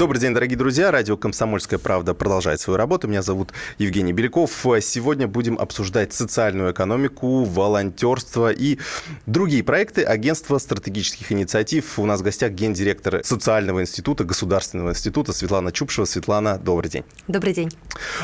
Добрый день, дорогие друзья. Радио «Комсомольская правда» продолжает свою работу. Меня зовут Евгений Беляков. Сегодня будем обсуждать социальную экономику, волонтерство и другие проекты Агентства стратегических инициатив. У нас в гостях гендиректор Социального института, Государственного института Светлана Чупшева. Светлана, добрый день. Добрый день.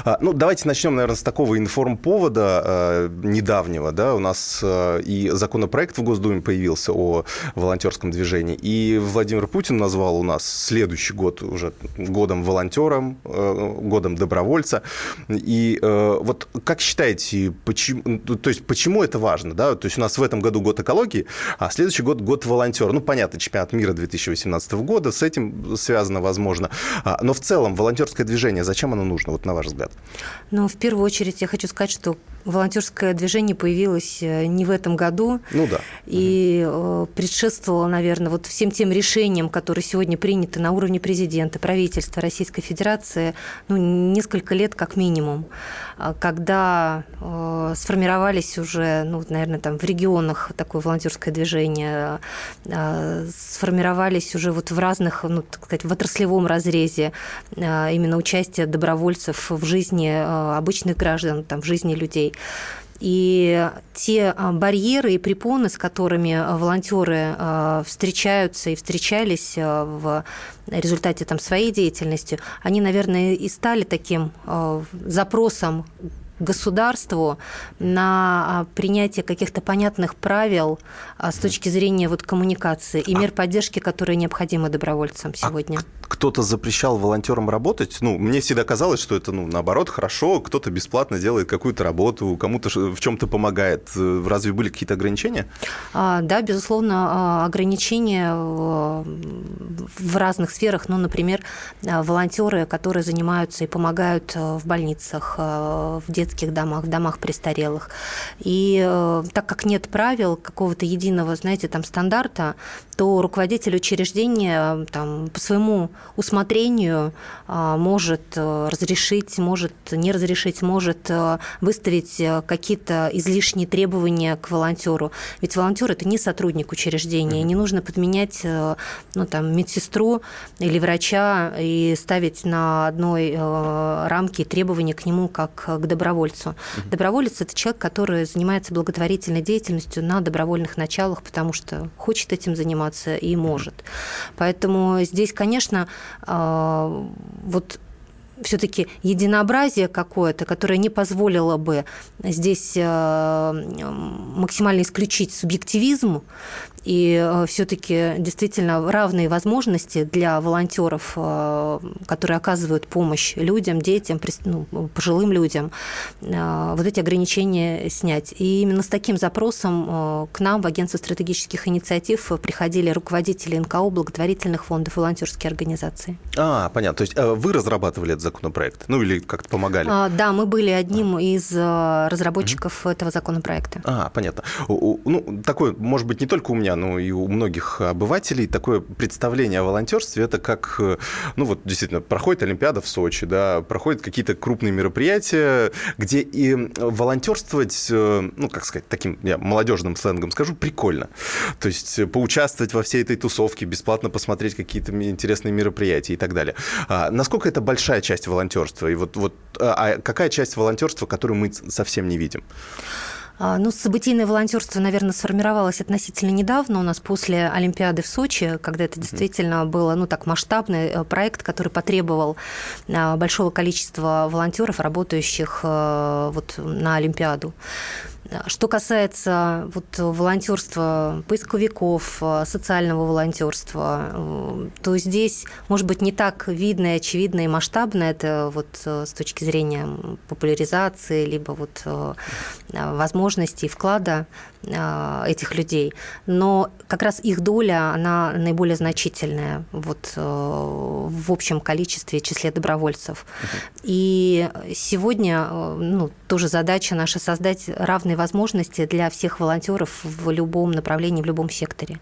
А, ну, давайте начнем, наверное, с такого информповода э, недавнего. Да? У нас и законопроект в Госдуме появился о волонтерском движении, и Владимир Путин назвал у нас следующий год уже уже годом волонтером, э, годом добровольца. И э, вот как считаете, почему, ну, то есть почему это важно? Да? То есть у нас в этом году год экологии, а следующий год год волонтера. Ну, понятно, чемпионат мира 2018 года, с этим связано, возможно. А, но в целом волонтерское движение, зачем оно нужно, вот на ваш взгляд? Ну, в первую очередь я хочу сказать, что волонтерское движение появилось э, не в этом году. Ну да. И угу. предшествовало, наверное, вот всем тем решениям, которые сегодня приняты на уровне президента, правительства Российской Федерации, ну, несколько лет как минимум, а, когда э, сформировались уже, ну, наверное, там в регионах такое волонтерское движение, э, сформировались уже вот в разных, ну, так сказать, в отраслевом разрезе э, именно участие добровольцев в жизни э, обычных граждан, там, в жизни людей. И те а, барьеры и препоны, с которыми а, волонтеры а, встречаются и встречались в результате там, своей деятельности, они, наверное, и стали таким запросом государству на а, принятие каких-то понятных правил а, с точки зрения вот коммуникации и а мер поддержки, которые необходимы добровольцам сегодня. А кто-то запрещал волонтерам работать? Ну, мне всегда казалось, что это, ну, наоборот, хорошо, кто-то бесплатно делает какую-то работу, кому-то в чем-то помогает. Разве были какие-то ограничения? А, да, безусловно, ограничения в разных сферах. Ну, например, волонтеры, которые занимаются и помогают в больницах, в детских детских домах, в домах престарелых. И э, так как нет правил какого-то единого, знаете, там стандарта, то руководитель учреждения э, там, по своему усмотрению э, может разрешить, может не разрешить, может выставить какие-то излишние требования к волонтеру. Ведь волонтер это не сотрудник учреждения, не нужно подменять ну, там, медсестру или врача и ставить на одной рамке требования к нему как к добровольцу добровольцу. Угу. Доброволец – это человек, который занимается благотворительной деятельностью на добровольных началах, потому что хочет этим заниматься и может. Поэтому здесь, конечно, а, вот все-таки единообразие какое-то, которое не позволило бы здесь э, максимально исключить субъективизм и э, все-таки действительно равные возможности для волонтеров, э, которые оказывают помощь людям, детям, ну, пожилым людям, вот эти ограничения снять. И именно с таким запросом к нам в Агентство стратегических инициатив приходили руководители НКО, благотворительных фондов, волонтерские организации. А, понятно. То есть вы разрабатывали этот законопроект? Ну, или как-то помогали? А, да, мы были одним а. из э, разработчиков угу. этого законопроекта. А, понятно. Ну, такое, может быть, не только у меня, но и у многих обывателей такое представление о волонтерстве это как, э, ну, вот действительно, проходит Олимпиада в Сочи, да, проходят какие-то крупные мероприятия, где и волонтерствовать, э, ну, как сказать, таким я молодежным сленгом скажу, прикольно. То есть поучаствовать во всей этой тусовке, бесплатно посмотреть какие-то интересные мероприятия и так далее. А насколько это большая часть часть волонтерства? И вот, вот, а, а какая часть волонтерства, которую мы совсем не видим? А, ну, событийное волонтерство, наверное, сформировалось относительно недавно у нас после Олимпиады в Сочи, когда это действительно было, ну, так масштабный э, проект, который потребовал а, большого количества волонтеров, работающих э, вот на Олимпиаду. Что касается вот волонтерства поисковиков, социального волонтерства, то здесь, может быть, не так видно и очевидно и масштабно это вот с точки зрения популяризации, либо вот возможностей вклада этих людей. Но как раз их доля, она наиболее значительная вот, э, в общем количестве, числе добровольцев. И сегодня э, ну, тоже задача наша создать равные возможности для всех волонтеров в любом направлении, в любом секторе.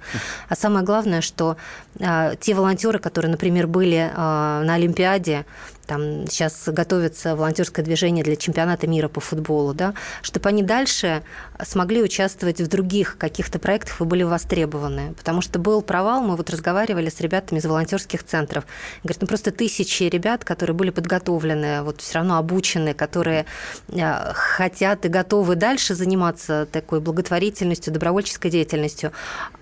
А самое главное, что а, те волонтеры, которые, например, были а, на Олимпиаде, там сейчас готовится волонтерское движение для чемпионата мира по футболу, да, чтобы они дальше смогли участвовать в других каких-то проектах и были востребованы. Потому что был провал, мы вот разговаривали с ребятами из волонтерских центров. Говорят, ну просто тысячи ребят, которые были подготовлены, вот все равно обучены, которые э, хотят и готовы дальше заниматься такой благотворительностью, добровольческой деятельностью,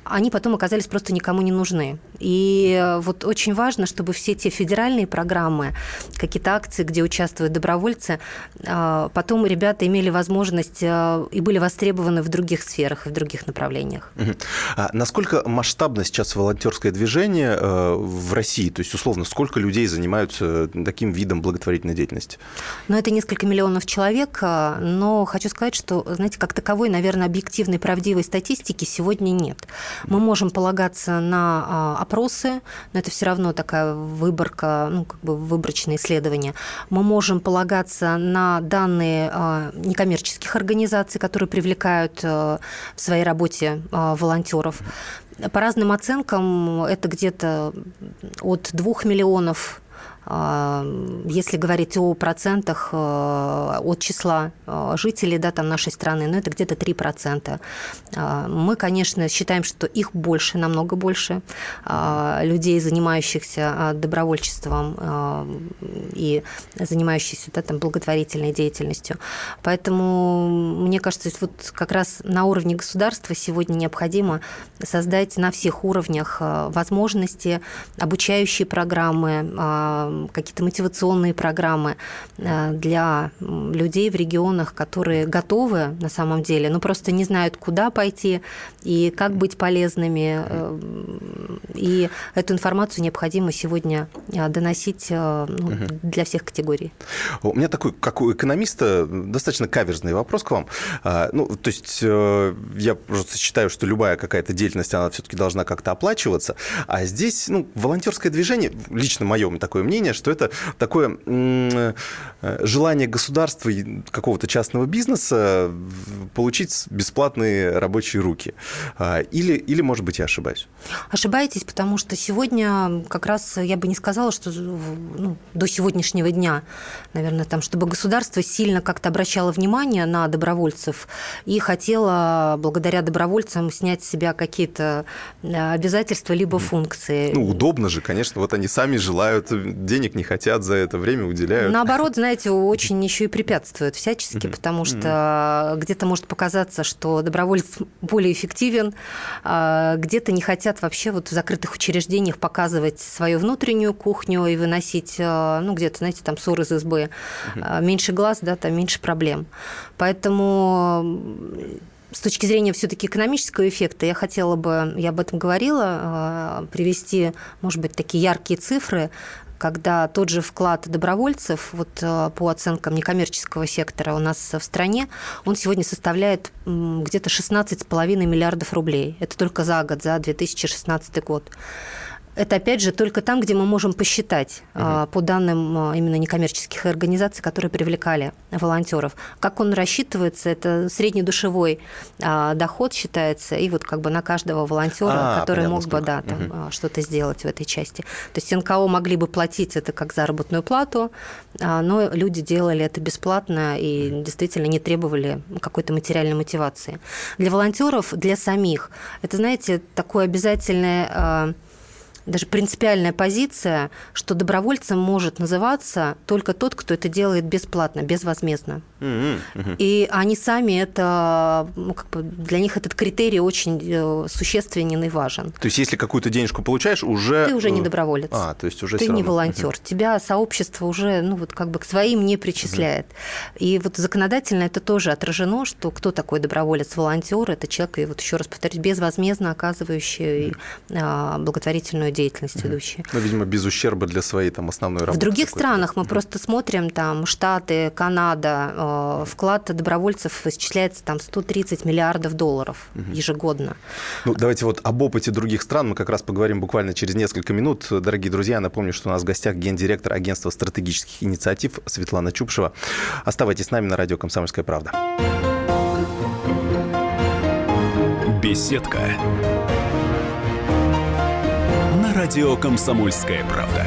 они потом оказались просто никому не нужны. И э, вот очень важно, чтобы все те федеральные программы, какие-то акции, где участвуют добровольцы, э, потом ребята имели возможность э, и были востребованы в других сферах и в других направлениях. А насколько масштабно сейчас волонтерское движение в России? То есть, условно, сколько людей занимаются таким видом благотворительной деятельности? Ну, это несколько миллионов человек, но хочу сказать, что, знаете, как таковой, наверное, объективной, правдивой статистики сегодня нет. Мы можем полагаться на а, опросы, но это все равно такая выборка, ну, как бы выборочное исследование. Мы можем полагаться на данные а, некоммерческих организаций, которые привлекают а, в своей работе волонтеров. По разным оценкам это где-то от 2 миллионов а, если говорить о процентах э, от числа э, жителей да, там нашей страны, ну, это где-то 3%. А, мы, конечно, считаем, что их больше, намного больше, а, людей, занимающихся добровольчеством и занимающихся да, там, благотворительной деятельностью. Поэтому, мне кажется, вот как раз на уровне государства сегодня необходимо создать на всех уровнях э, возможности, обучающие программы, какие-то мотивационные программы э, для людей в регионах, которые готовы на самом деле, но просто не знают, куда пойти и как быть полезными. Э, и эту информацию необходимо сегодня э, доносить ну, для всех категорий. У меня такой, как у экономиста, достаточно каверзный вопрос к вам. А, ну, то есть я просто считаю, что любая какая-то деятельность, она все-таки должна как-то оплачиваться. А здесь, ну, волонтерское движение, лично мое такое мнение, мнение, что это такое э, желание государства и какого-то частного бизнеса получить бесплатные рабочие руки. А, или, или, может быть, я ошибаюсь? Ошибаетесь, потому что сегодня как раз я бы не сказала, что ну, до сегодняшнего дня, наверное, там, чтобы государство сильно как-то обращало внимание на добровольцев и хотело благодаря добровольцам снять с себя какие-то э, обязательства либо функции. Ну, удобно же, конечно. Вот они сами желают денег не хотят за это время, уделяют. Наоборот, знаете, очень еще и препятствует всячески, потому что где-то может показаться, что доброволец более эффективен, а где-то не хотят вообще вот в закрытых учреждениях показывать свою внутреннюю кухню и выносить, а, ну, где-то, знаете, там ссор из избы. А, меньше глаз, да, там меньше проблем. Поэтому с точки зрения все-таки экономического эффекта, я хотела бы, я об этом говорила, привести, может быть, такие яркие цифры когда тот же вклад добровольцев, вот э, по оценкам некоммерческого сектора у нас в стране, он сегодня составляет где-то 16,5 миллиардов рублей. Это только за год, за 2016 год. Это, опять же, только там, где мы можем посчитать угу. по данным а, именно некоммерческих организаций, которые привлекали волонтеров. Как он рассчитывается, это среднедушевой а, доход считается, и вот как бы на каждого волонтера, а, который мог бы да, там, угу. что-то сделать в этой части. То есть НКО могли бы платить это как заработную плату, но люди делали это бесплатно и действительно не требовали какой-то материальной мотивации. Для волонтеров, для самих, это, знаете, такое обязательное даже принципиальная позиция, что добровольцем может называться только тот, кто это делает бесплатно, безвозмездно. И они сами это, ну, как бы для них этот критерий очень э, существенен и важен. То есть, если какую-то денежку получаешь, уже... Ты уже не э, доброволец. А, то есть уже Ты не волонтер. Тебя сообщество уже, ну, вот как бы к своим не причисляет. И вот законодательно это тоже отражено, что кто такой доброволец-волонтер, это человек, и вот еще раз повторюсь, безвозмездно оказывающий угу. благотворительную деятельность ведущий. Ну, видимо, без ущерба для своей там основной работы. В других странах мы просто смотрим, там, Штаты, Канада, Э, вклад добровольцев исчисляется там 130 миллиардов долларов ежегодно. Ну, давайте вот об опыте других стран мы как раз поговорим буквально через несколько минут. Дорогие друзья, напомню, что у нас в гостях гендиректор агентства стратегических инициатив Светлана Чупшева. Оставайтесь с нами на радио «Комсомольская правда». Беседка. На радио «Комсомольская правда».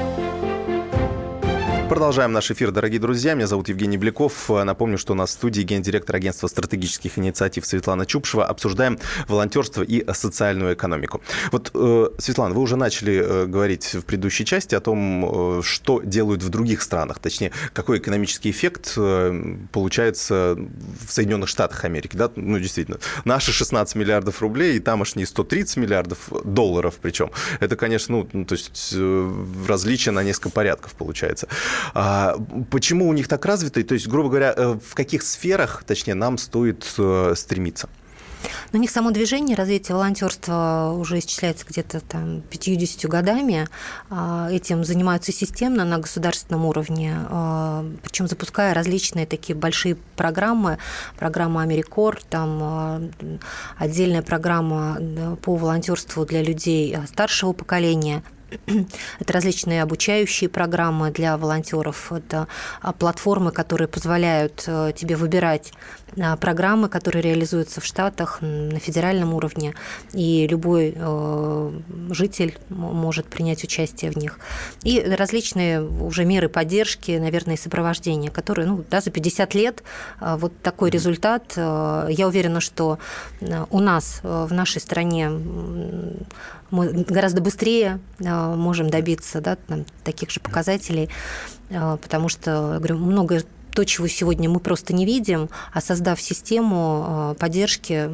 Продолжаем наш эфир, дорогие друзья. Меня зовут Евгений Бляков. Напомню, что у нас в студии гендиректор агентства стратегических инициатив Светлана Чупшева. Обсуждаем волонтерство и социальную экономику. Вот, э, Светлана, вы уже начали э, говорить в предыдущей части о том, э, что делают в других странах. Точнее, какой экономический эффект получается в Соединенных Штатах Америки. Да? Ну, действительно, наши 16 миллиардов рублей и тамошние 130 миллиардов долларов причем. Это, конечно, ну, то есть различие на несколько порядков получается. А, почему у них так развито? То есть, грубо говоря, э, в каких сферах, точнее, нам стоит э, стремиться? У них само движение развития волонтерства уже исчисляется где-то там 50 годами. А, этим занимаются системно на государственном уровне, а, причем запуская различные такие большие программы. Программа Америкор, там отдельная программа по волонтерству для людей старшего поколения – это различные обучающие программы для волонтеров, это а, платформы, которые позволяют э, тебе выбирать программы, которые реализуются в Штатах на федеральном уровне, и любой э, житель может принять участие в них. И различные уже меры поддержки, наверное, и сопровождения, которые ну, да, за 50 лет э, вот такой результат. Я уверена, что у нас в нашей стране мы гораздо быстрее а, можем добиться да, там, таких же показателей, потому что, говорю, много то, чего сегодня мы просто не видим, а создав систему а, поддержки,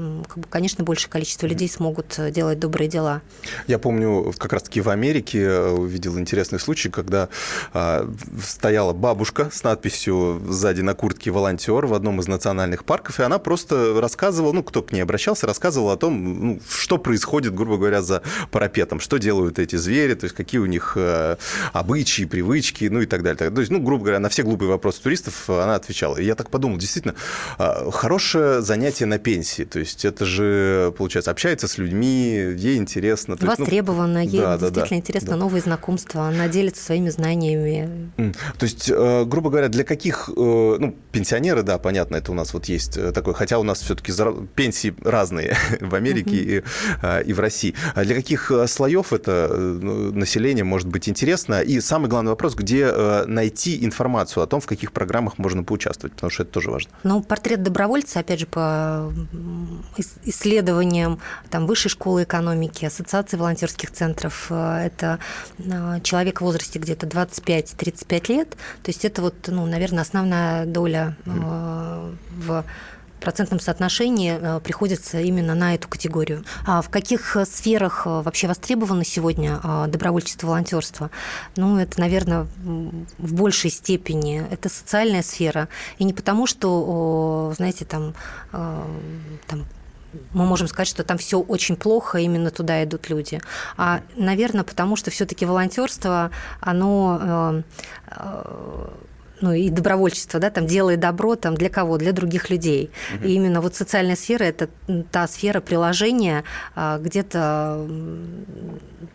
конечно, большее количество людей смогут э, делать добрые дела. Я помню, как раз-таки в Америке э, увидел интересный случай, когда а, стояла бабушка с надписью сзади на куртке «волонтер» в одном из национальных парков, и она просто рассказывала, ну, кто к ней обращался, рассказывала о том, ну, что происходит, грубо говоря, за парапетом, что делают эти звери, то есть какие у них э, обычаи, привычки, ну и так далее. То есть, ну, грубо говоря, на все глупые вопросы туристов она отвечала. И я так подумал, действительно, а, хорошее занятие на пенсии. То есть это же, получается, общается с людьми, ей интересно. То Востребовано, есть, ну, ей да, действительно да, интересно, да. новые знакомства, она делится своими знаниями. То есть, э, грубо говоря, для каких, э, ну, пенсионеры, да, понятно, это у нас вот есть э, такой, хотя у нас все-таки пенсии разные в Америке и, и в России. А для каких слоев это ну, население может быть интересно? И самый главный вопрос, где найти информацию о том, в каких программах можно поучаствовать, потому что это тоже важно. Ну, портрет добровольца, опять же, по исследованиям там, Высшей школы экономики, Ассоциации волонтерских центров, э, это э, человек в возрасте где-то 25-35 лет, то есть это вот, ну, наверное, основная доля mm. в процентном соотношении э, приходится именно на эту категорию. А в каких э, сферах э, вообще востребовано сегодня добровольчество, волонтерство? Ну, это, наверное, в большей степени это социальная сфера. И не потому, что, знаете, там, там мы можем сказать, что там все очень плохо, именно туда идут люди. А, наверное, потому что все-таки волонтерство, оно ну, и добровольчество, да, там делает добро там для кого? Для других людей. Угу. И именно вот социальная сфера – это та сфера приложения, а, где-то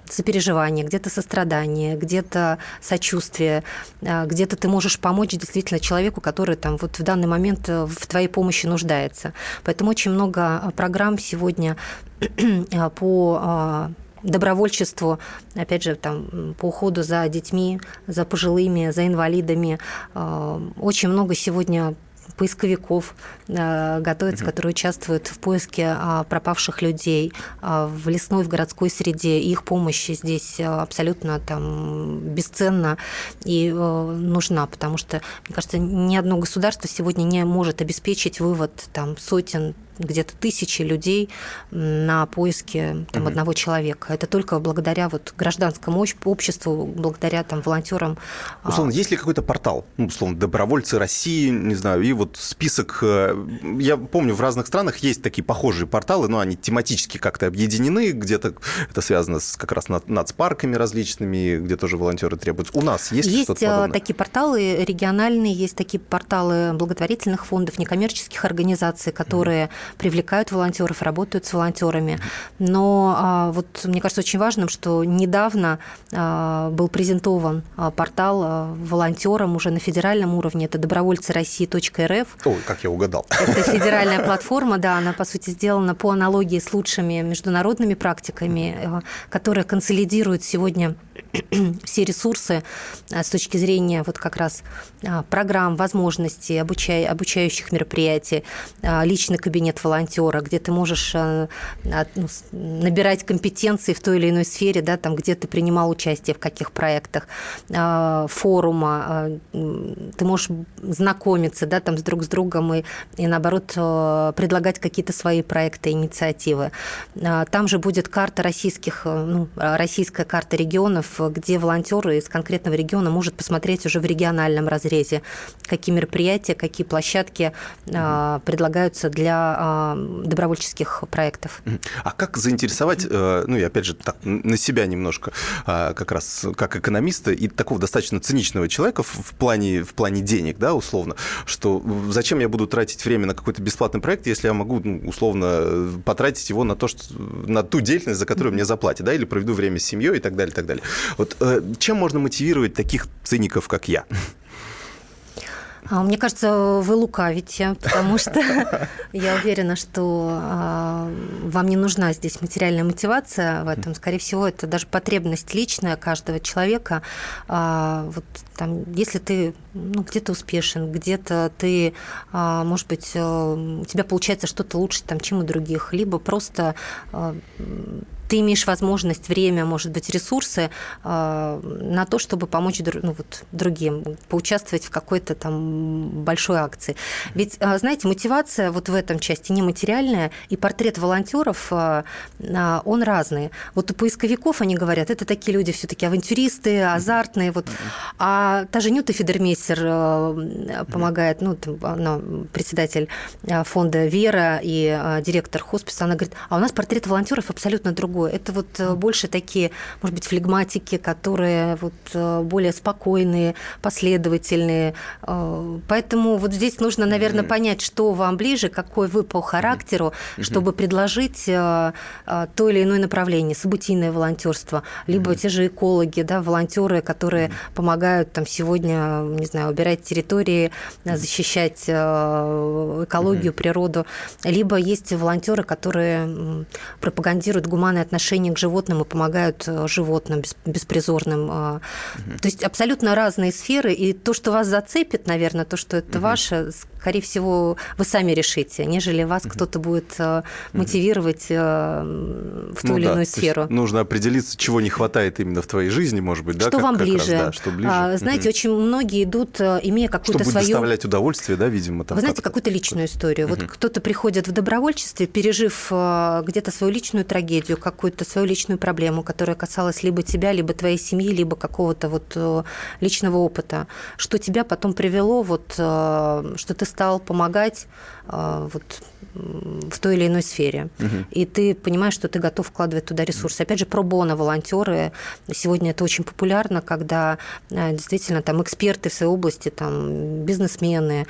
сопереживание, где-то сострадание, где-то сочувствие, а, где-то ты можешь помочь действительно человеку, который там вот в данный момент э, в твоей помощи нуждается. Поэтому очень много программ сегодня по добровольчеству, опять же, там, по уходу за детьми, за пожилыми, за инвалидами. Э, очень много сегодня поисковиков э, готовятся, которые участвуют в поиске а, пропавших людей а, в лесной, в городской среде. Их помощь здесь абсолютно там бесценна и э, нужна, потому что, мне кажется, ни одно государство сегодня не может обеспечить вывод там сотен где-то тысячи людей на поиске там, угу. одного человека. Это только благодаря вот гражданскому обществу, благодаря там волонтерам. А, условно, есть ли какой-то портал, ну, условно, добровольцы России, не знаю, и вот список. Э, я помню, в разных странах есть такие похожие порталы, но они тематически как-то объединены, где-то это связано с как раз нацпарками различными, где тоже волонтеры требуются. У нас есть, есть что-то э, подобное? такие порталы региональные, есть такие порталы благотворительных фондов, некоммерческих организаций, которые mm-hmm. Привлекают волонтеров, работают с волонтерами. Но а, вот мне кажется очень важным, что недавно а, был презентован а, портал волонтерам уже на федеральном уровне. Это добровольцы России.рф. Ой, как я угадал. Это федеральная платформа, да, она, по сути, сделана по аналогии с лучшими международными практиками, которая консолидирует сегодня все ресурсы с точки зрения вот как раз программ, возможностей, обучай, обучающих мероприятий, личный кабинет волонтера, где ты можешь ну, набирать компетенции в той или иной сфере, да, там, где ты принимал участие, в каких проектах, форума, ты можешь знакомиться, да, там, с друг с другом и, и наоборот, предлагать какие-то свои проекты, инициативы. Там же будет карта российских, ну, российская карта регионов, где волонтеры из конкретного региона может посмотреть уже в региональном разрезе, какие мероприятия, какие площадки угу. предлагаются для добровольческих проектов. А как заинтересовать, э, ну и опять же так, на себя немножко, как раз как экономиста и такого достаточно циничного человека в плане, в плане денег, да, условно, что зачем я буду тратить время на какой-то бесплатный проект, если я могу, ну, условно, потратить его на то, что, на ту деятельность, за которую мне заплатят, да, или проведу время с семьей и так далее, и так далее. Вот э, чем можно мотивировать таких циников, как я? А, мне кажется, вы лукавите, потому что я уверена, что а, вам не нужна здесь материальная мотивация в этом. Скорее всего, это даже потребность личная каждого человека. А, вот там, если ты ну, где-то успешен, где-то ты, может быть, э, у тебя получается что-то лучше, там, чем у других, либо просто ты имеешь возможность, время, может быть, ресурсы э, на то, чтобы помочь ну, вот, другим, поучаствовать в какой-то там большой акции. Ведь, э, знаете, мотивация вот в этом части нематериальная, и портрет волонтеров, э, он разный. Вот у поисковиков они говорят, это такие люди все-таки авантюристы, азартные. Вот. А та же Нюта Федермейстер помогает, ну, она председатель фонда «Вера» и директор хосписа, она говорит, а у нас портрет волонтеров абсолютно другой другое. Это вот э, больше такие, может быть, флегматики, которые вот э, более спокойные, последовательные. Э, поэтому вот здесь нужно, наверное, понять, что вам ближе, какой вы по характеру, чтобы предложить то или иное направление, событийное волонтерство, либо те же экологи, да, волонтеры, которые помогают там сегодня, не знаю, убирать территории, защищать экологию, природу, либо есть волонтеры, которые пропагандируют гуманное отношение к животным и помогают э, животным беспризорным. Угу. То есть абсолютно разные сферы, и то, что вас зацепит, наверное, то, что это угу. ваше, скорее всего, вы сами решите, нежели вас угу. кто-то будет э, мотивировать угу. в ту ну, или да. иную сферу. нужно определиться, чего не хватает именно в твоей жизни, может быть, что да? Что вам как ближе? Раз, да, что ближе. А, знаете, угу. очень многие идут, имея какую-то свою... Чтобы доставлять удовольствие, да, видимо. Там вы знаете, какую-то личную историю. Угу. Вот кто-то приходит в добровольчестве, пережив где-то свою личную трагедию, какую-то свою личную проблему, которая касалась либо тебя, либо твоей семьи, либо какого-то вот э, личного опыта, что тебя потом привело, вот, э, что ты стал помогать э, вот, в той или иной сфере. Угу. И ты понимаешь, что ты готов вкладывать туда ресурсы. Опять же, пробона волонтеры. Сегодня это очень популярно, когда действительно там эксперты в своей области, там бизнесмены,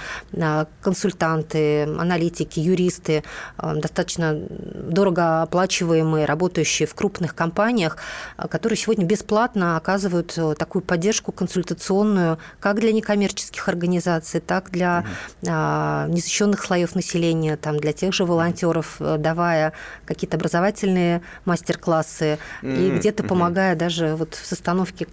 консультанты, аналитики, юристы, достаточно дорого оплачиваемые, работающие в крупных компаниях, а, которые сегодня бесплатно оказывают э, такую поддержку консультационную как для некоммерческих организаций, так для угу. незащищенных слоев населения, там, для тех же волонтеров, э, давая какие-то образовательные мастер-классы угу. и где-то помогая даже вот в состановке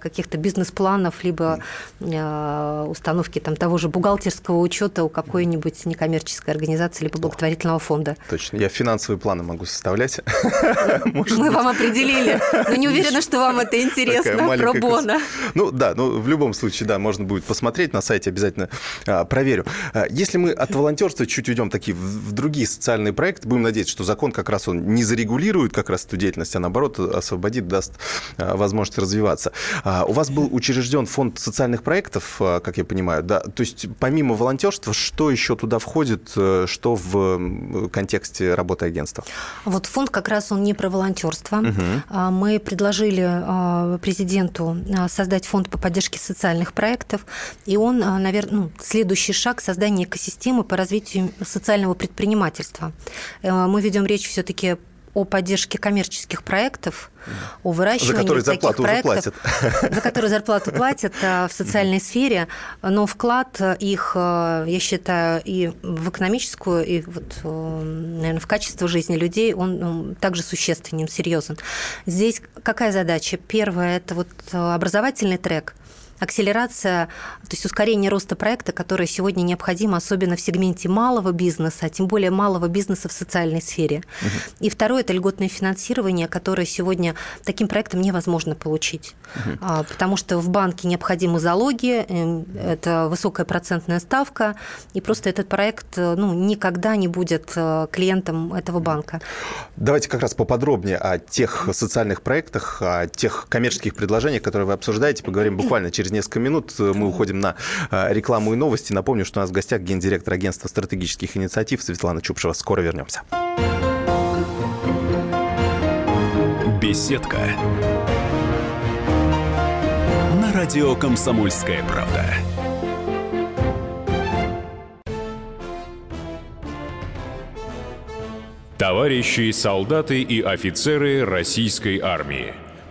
каких-то бизнес-планов, либо установки там, того же бухгалтерского учета у какой-нибудь некоммерческой организации, либо благотворительного фонда. Точно. Я финансовые планы могу составлять. Мы вам определили. Но не уверена, что вам это интересно. Пробона. Ну да, ну в любом случае, да, можно будет посмотреть на сайте, обязательно а, проверю. А, если мы от волонтерства чуть уйдем такие в другие социальные проекты, будем надеяться, что закон как раз он не зарегулирует как раз эту деятельность, а наоборот освободит, даст а, возможность развиваться. У вас был учрежден фонд социальных проектов, как я понимаю, да? То есть помимо волонтерства, что еще туда входит, э, что в контексте работы агентства? Вот фонд как раз он не про волонтерство. Угу. Мы предложили президенту создать фонд по поддержке социальных проектов, и он, наверное, ну, следующий шаг создания экосистемы по развитию социального предпринимательства. Э, мы ведем речь все-таки о поддержке коммерческих проектов, о выращивании за которые таких проектов, за которые зарплату платят э, в социальной сфере, но вклад их, э, я считаю, и в экономическую, и вот, наверное, в качество жизни людей, он ну, также существенен, серьезен. Здесь какая задача? Первое – это вот образовательный трек – акселерация, то есть ускорение роста проекта, которое сегодня необходимо, особенно в сегменте малого бизнеса, а тем более малого бизнеса в социальной сфере. Угу. И второе – это льготное финансирование, которое сегодня таким проектом невозможно получить, угу. потому что в банке необходимы залоги, эм, это высокая процентная ставка, и просто этот проект ну, никогда не будет э, клиентом этого банка. Давайте как раз поподробнее о тех социальных проектах, о тех коммерческих предложениях, которые вы обсуждаете, поговорим буквально через несколько минут э, мы уходим на э, рекламу и новости. Напомню, что у нас в гостях гендиректор агентства стратегических инициатив Светлана Чупшева. Скоро вернемся. Беседка. На радио «Комсомольская правда». Товарищи солдаты и офицеры российской армии –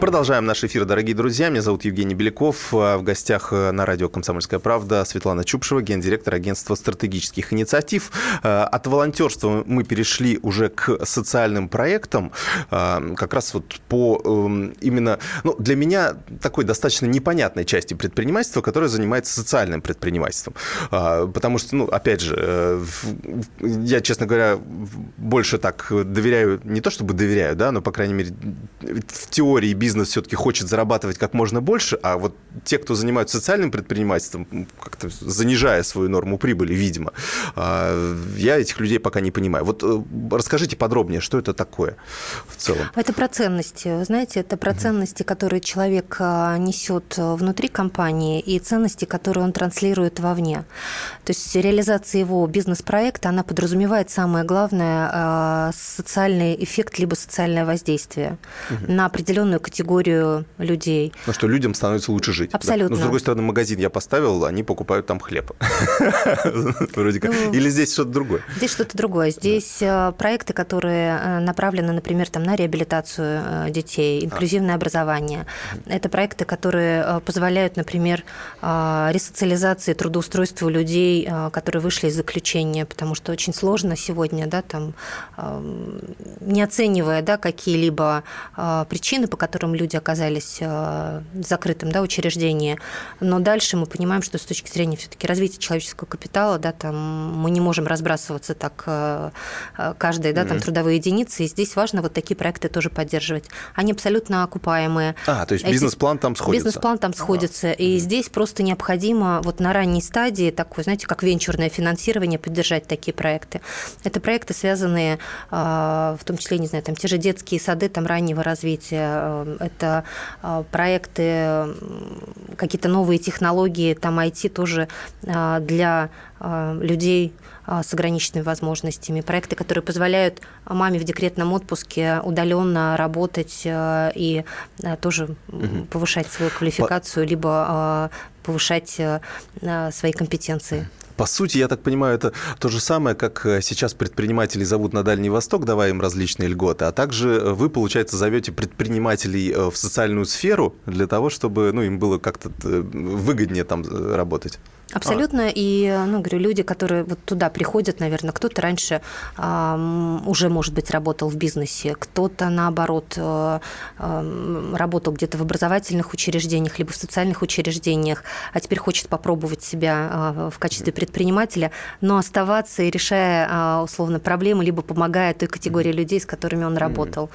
Продолжаем наш эфир, дорогие друзья. Меня зовут Евгений Беляков. А в гостях э, на радио «Комсомольская правда» Светлана Чупшева, гендиректор агентства стратегических инициатив. Э, от волонтерства мы перешли уже к социальным проектам. Э, как раз вот по эм, именно... Ну, для меня такой достаточно непонятной части предпринимательства, которая занимается социальным предпринимательством. Потому что, ну, опять же, я, честно говоря, больше так доверяю, не то чтобы доверяю, да, но, по крайней мере, в теории бизнеса бизнес все-таки хочет зарабатывать как можно больше, а вот те, кто занимаются социальным предпринимательством, как-то занижая свою норму прибыли, видимо, а, я этих людей пока не понимаю. Вот э, расскажите подробнее, что это такое в целом? Это про ценности. Знаете, это про ценности, которые человек а, несет внутри компании и ценности, которые он транслирует вовне. То есть реализация его бизнес-проекта, она подразумевает самое главное а, социальный эффект либо социальное воздействие угу. на определенную категорию категорию людей. Ну что, людям становится лучше жить. Абсолютно. Да? Но, с другой стороны, магазин я поставил, они покупают там хлеб. Вроде как. Ну, Или здесь что-то другое? Здесь что-то другое. Здесь э, проекты, которые э, направлены, например, там, на реабилитацию э, детей, инклюзивное образование. Это проекты, которые позволяют, например, ресоциализации, трудоустройству людей, которые вышли из заключения, потому что очень сложно сегодня, да, там, не оценивая да, какие-либо причины, по которым котором люди оказались э, в закрытом да, учреждении. Но дальше мы понимаем, что с точки зрения все-таки развития человеческого капитала, да, там мы не можем разбрасываться так э, э, каждой да, там, mm-hmm. трудовые единицы. И здесь важно вот такие проекты тоже поддерживать. Они абсолютно окупаемые. А, то есть бизнес-план там сходится. Бизнес-план там сходится. Ага. И mm-hmm. здесь просто необходимо вот на ранней стадии такое, знаете, как венчурное финансирование поддержать такие проекты. Это проекты, связанные в том числе, не знаю, там те же детские сады там раннего развития, это проекты, какие-то новые технологии, там IT тоже для людей с ограниченными возможностями, проекты, которые позволяют маме в декретном отпуске удаленно работать и тоже угу. повышать свою квалификацию, либо повышать свои компетенции. По сути, я так понимаю, это то же самое, как э, сейчас предпринимателей зовут на Дальний Восток, давая им различные льготы, а также э, вы, получается, зовете предпринимателей э, в социальную сферу для того, чтобы ну, им было как-то выгоднее там работать. Абсолютно. А. И, ну, говорю, люди, которые вот туда приходят, наверное, кто-то раньше э, уже, может быть, работал в бизнесе, кто-то, наоборот, э, э, работал где-то в образовательных учреждениях, либо в социальных учреждениях, а теперь хочет попробовать себя э, в качестве предпринимателя, но оставаться и решая, э, условно, проблемы, либо помогая той категории людей, с которыми он работал,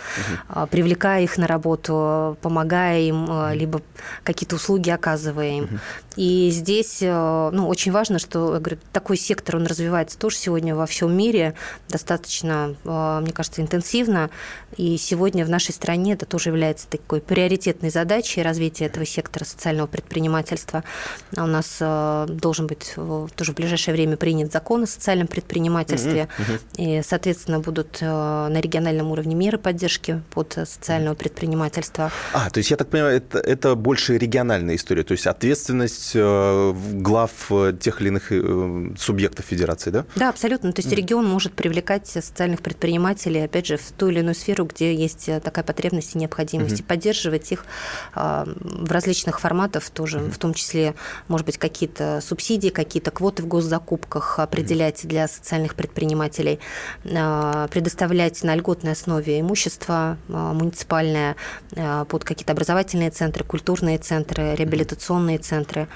э, привлекая их на работу, помогая им, э, либо какие-то услуги оказывая им. И здесь ну, очень важно, что говорю, такой сектор, он развивается тоже сегодня во всем мире достаточно, а, мне кажется, интенсивно. И сегодня в нашей стране это тоже является такой приоритетной задачей развития этого сектора социального предпринимательства. У нас а, должен быть тоже в ближайшее время принят закон о социальном предпринимательстве. И, соответственно, будут а, на региональном уровне меры поддержки под социального предпринимательства. А, то есть, я так понимаю, это, это больше региональная история, то есть ответственность э, глав Э, тех или иных э, субъектов федерации, да? Да, абсолютно. То есть регион может привлекать социальных предпринимателей, опять же, в ту или иную сферу, где есть такая потребность и необходимость, угу. поддерживать их а, в различных форматах тоже, угу. в том числе, может быть, какие-то субсидии, какие-то квоты в госзакупках определять угу. для социальных предпринимателей, а, предоставлять на льготной основе имущество а, муниципальное под какие-то образовательные центры, культурные центры, реабилитационные центры.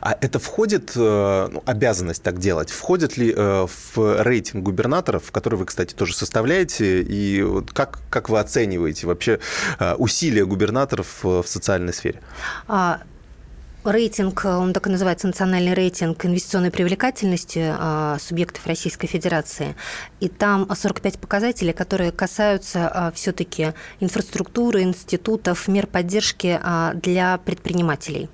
А это входит э, ну, обязанность так делать, входит ли э, в рейтинг губернаторов, который вы, кстати, тоже составляете, и как, как вы оцениваете вообще э, усилия губернаторов в социальной сфере? Рейтинг, он так и называется, национальный рейтинг инвестиционной привлекательности а, субъектов Российской Федерации. И там 45 показателей, которые касаются а, все-таки инфраструктуры, институтов, мер поддержки а, для предпринимателей,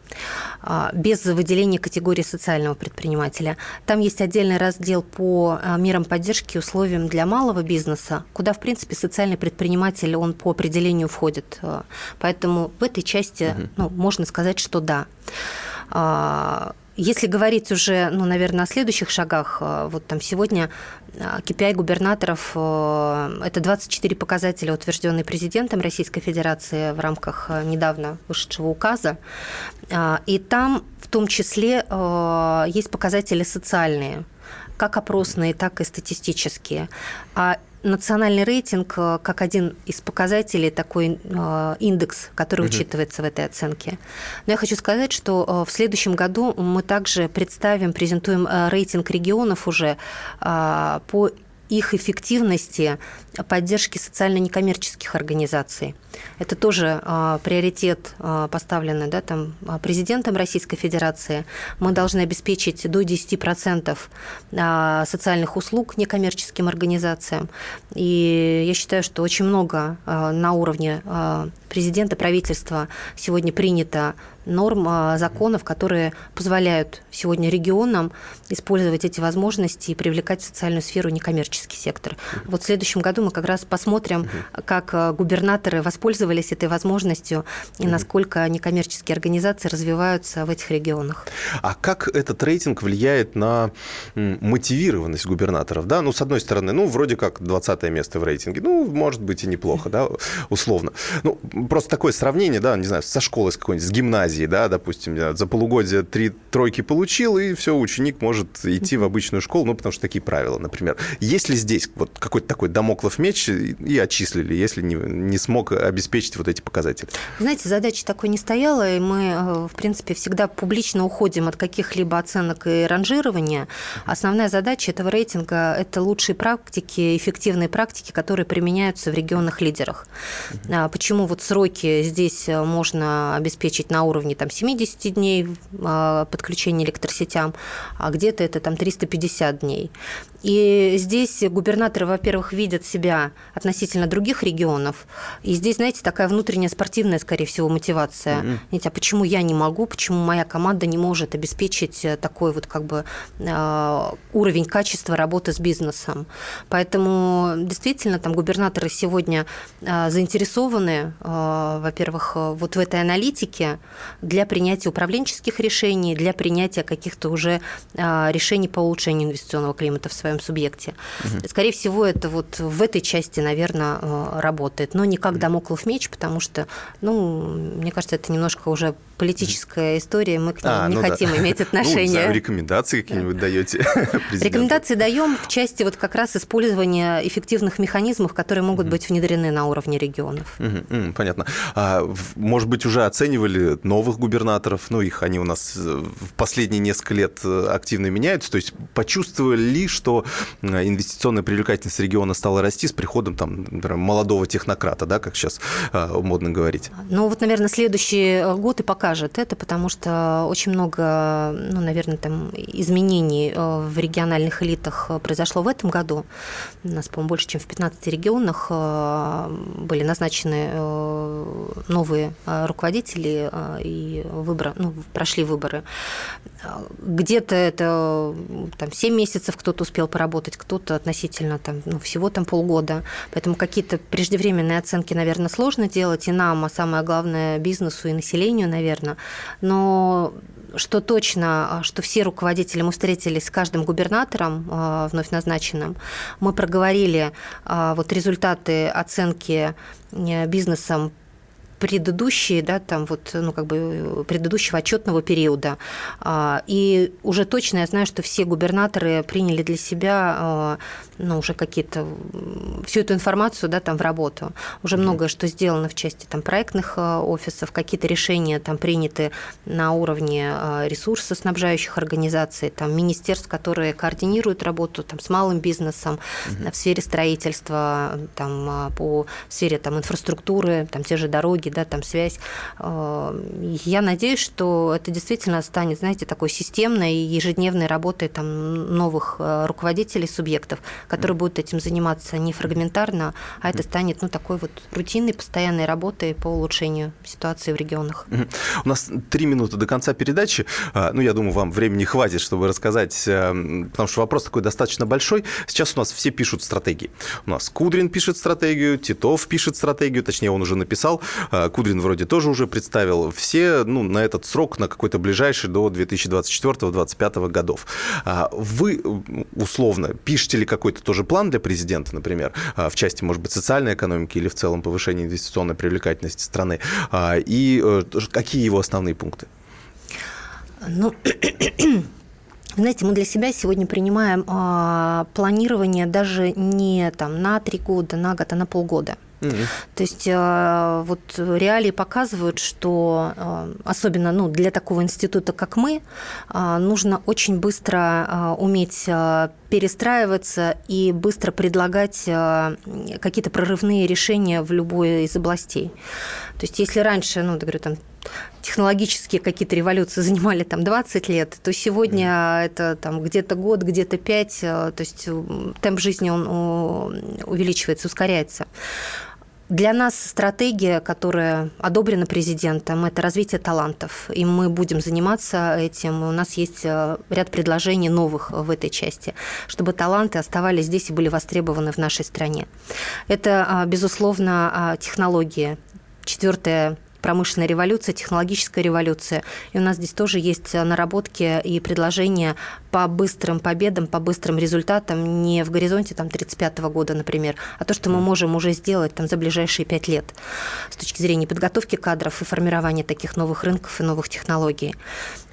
без выделения категории социального предпринимателя. Там есть отдельный раздел по мерам поддержки и условиям для малого бизнеса, куда, в принципе, социальный предприниматель, он по определению входит. Поэтому в этой части ну, можно сказать, что да. А, если говорить уже, ну, наверное, о следующих шагах, а, вот там сегодня KPI а, губернаторов – это 24 показателя, утвержденные президентом Российской Федерации в рамках недавно вышедшего указа. И там в том числе есть показатели социальные, как опросные, так и статистические. Национальный рейтинг э, как один из показателей, такой э, индекс, который угу. учитывается в этой оценке. Но я хочу сказать, что э, в следующем году мы также представим, презентуем рейтинг регионов уже по их эффективности поддержки социально-некоммерческих организаций. Это тоже э, приоритет э, поставленный да, там, президентом Российской Федерации. Мы должны обеспечить до 10% э, социальных услуг некоммерческим организациям. И я считаю, что очень много э, на уровне э, президента, правительства сегодня принято норм, а, законов, которые позволяют сегодня регионам использовать эти возможности и привлекать в социальную сферу некоммерческий сектор. Вот в следующем году мы как раз посмотрим, как а, губернаторы воспользовались этой возможностью и насколько некоммерческие организации развиваются в этих регионах. А как этот рейтинг влияет на мотивированность губернаторов? Да? Ну, с одной стороны, ну, вроде как 20 место в рейтинге, ну, может быть и неплохо, да, условно. Ну, просто такое сравнение, да, не знаю, со школой с какой-нибудь, с гимназией, гимназии, да, допустим, за полугодие три тройки получил, и все, ученик может идти в обычную школу, ну, потому что такие правила, например. Есть ли здесь вот какой-то такой домоклов меч и отчислили, если не, не смог обеспечить вот эти показатели? Знаете, задача такой не стояла, и мы, э, в принципе, всегда публично уходим от каких-либо оценок и ранжирования. Основная задача этого рейтинга – это лучшие практики, эффективные практики, которые применяются в регионах лидерах. А почему вот сроки здесь э, можно обеспечить на уровне уровне там, 70 дней а, подключения электросетям, а где-то это там 350 дней. И здесь губернаторы, во-первых, видят себя относительно других регионов. И здесь, знаете, такая внутренняя спортивная, скорее всего, мотивация. Mm-hmm. Знаете, а почему я не могу, почему моя команда не может обеспечить э, такой вот как бы э, уровень качества работы с бизнесом. Поэтому действительно там губернаторы сегодня э, заинтересованы, во-первых, вот в этой аналитике для принятия управленческих решений, для принятия каких-то уже решений по улучшению инвестиционного климата в своем субъекте. Угу. Скорее всего, это вот в этой части, наверное, работает, но не как домоклов меч, потому что, ну, мне кажется, это немножко уже политическая история, мы к ней а, не ну хотим да. иметь отношения. Ну, рекомендации какие-нибудь даете? Рекомендации даем в части вот как раз использования эффективных механизмов, которые могут быть внедрены на уровне регионов. Понятно. А, может быть, уже оценивали новых губернаторов, ну, их они у нас э, в последние несколько лет э, активно меняются, то есть почувствовали ли, что э, инвестиционная привлекательность региона стала расти с приходом там, например, молодого технократа, да, как сейчас модно говорить? Ну, вот, наверное, следующий год и пока покажет это, потому что очень много, ну, наверное, там изменений э, в региональных элитах произошло в этом году. У нас, по-моему, больше, чем в 15 регионах э, были назначены э, новые руководители и выборы, ну, прошли выборы. Где-то это там, 7 месяцев кто-то успел поработать, кто-то относительно там, ну, всего там полгода. Поэтому какие-то преждевременные оценки, наверное, сложно делать и нам, а самое главное, бизнесу и населению, наверное. Но что точно, что все руководители, мы встретились с каждым губернатором а, вновь назначенным, мы проговорили а, вот результаты оценки э, бизнесом предыдущие, да, там вот, ну, как бы предыдущего отчетного периода. А, и уже точно я знаю, что все губернаторы приняли для себя ну, уже какие-то, всю эту информацию, да, там в работу. Уже mm-hmm. многое что сделано в части там проектных э, офисов, какие-то решения там приняты на уровне ресурсоснабжающих организаций, там министерств, которые координируют работу там с малым бизнесом mm-hmm. в сфере строительства, там по в сфере там инфраструктуры, там те же дороги, да, там связь. Я надеюсь, что это действительно станет, знаете, такой системной и ежедневной работой там новых руководителей субъектов, которые будут этим заниматься не фрагментарно, а это станет ну, такой вот рутинной, постоянной работой по улучшению ситуации в регионах. У нас три минуты до конца передачи. А, ну, я думаю, вам времени хватит, чтобы рассказать, э, потому что вопрос такой достаточно большой. Сейчас у нас все пишут стратегии. У нас Кудрин пишет стратегию, Титов пишет стратегию, точнее, он уже написал. А, Кудрин вроде тоже уже представил. Все ну, на этот срок, на какой-то ближайший до 2024-2025 годов. А, вы условно пишете ли какой-то тоже план для президента, например, а, в части, может быть, социальной экономики или в целом повышения инвестиционной привлекательности страны? И э, какие его основные пункты? Ну, знаете, мы для себя сегодня принимаем э, планирование даже не там, на три года, на год, а на полгода. То есть э, вот реалии показывают, что э, особенно ну, для такого института, как мы, э, нужно очень быстро уметь перестраиваться и быстро предлагать какие-то прорывные решения в любой из областей. То есть если раньше, ну, я говорю, там технологические какие-то революции занимали там 20 лет, то сегодня mm. это там где-то год, где-то 5, то есть темп жизни он увеличивается, ускоряется. Для нас стратегия, которая одобрена президентом, это развитие талантов. И мы будем заниматься этим. У нас есть э, ряд предложений новых в этой части, чтобы таланты оставались здесь и были востребованы в нашей стране. Это, а, безусловно, а, технологии. Четвертое промышленная революция, технологическая революция. И у нас здесь тоже есть наработки и предложения по быстрым победам, по быстрым результатам не в горизонте там, 35 года, например, а то, что мы можем уже сделать там, за ближайшие пять лет с точки зрения подготовки кадров и формирования таких новых рынков и новых технологий.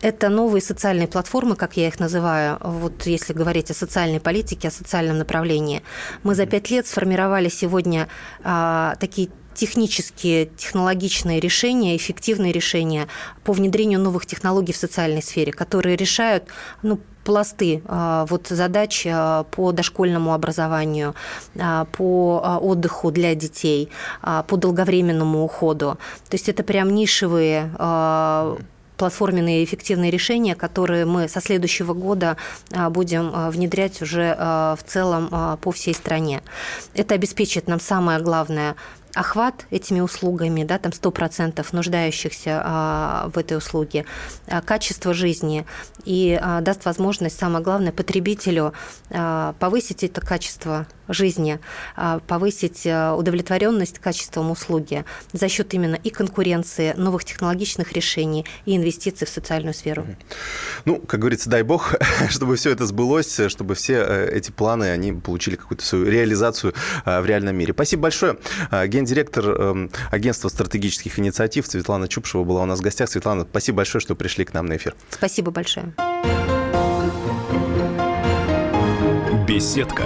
Это новые социальные платформы, как я их называю, вот если говорить о социальной политике, о социальном направлении. Мы за пять лет сформировали сегодня а, такие технические, технологичные решения, эффективные решения по внедрению новых технологий в социальной сфере, которые решают ну, пласты а, вот задач а, по дошкольному образованию, а, по отдыху для детей, по долговременному уходу. То есть это прям нишевые платформенные эффективные решения, которые мы со следующего года будем внедрять уже в целом по всей стране. Это обеспечит нам самое главное охват этими услугами, да, там 100% нуждающихся а, в этой услуге, а, качество жизни. И а, даст возможность, самое главное, потребителю повысить это качество жизни, а, повысить а, удовлетворенность качеством услуги за счет именно и конкуренции, новых технологичных решений и инвестиций в социальную сферу. Ну, как говорится, дай бог, чтобы все это сбылось, чтобы все э, эти планы, они получили какую-то свою реализацию э, в реальном мире. Спасибо большое. Э, гендиректор эм, агентства стратегических инициатив Светлана Чупшева была у нас в гостях. Светлана, спасибо большое, что пришли к нам на эфир. Спасибо большое. Беседка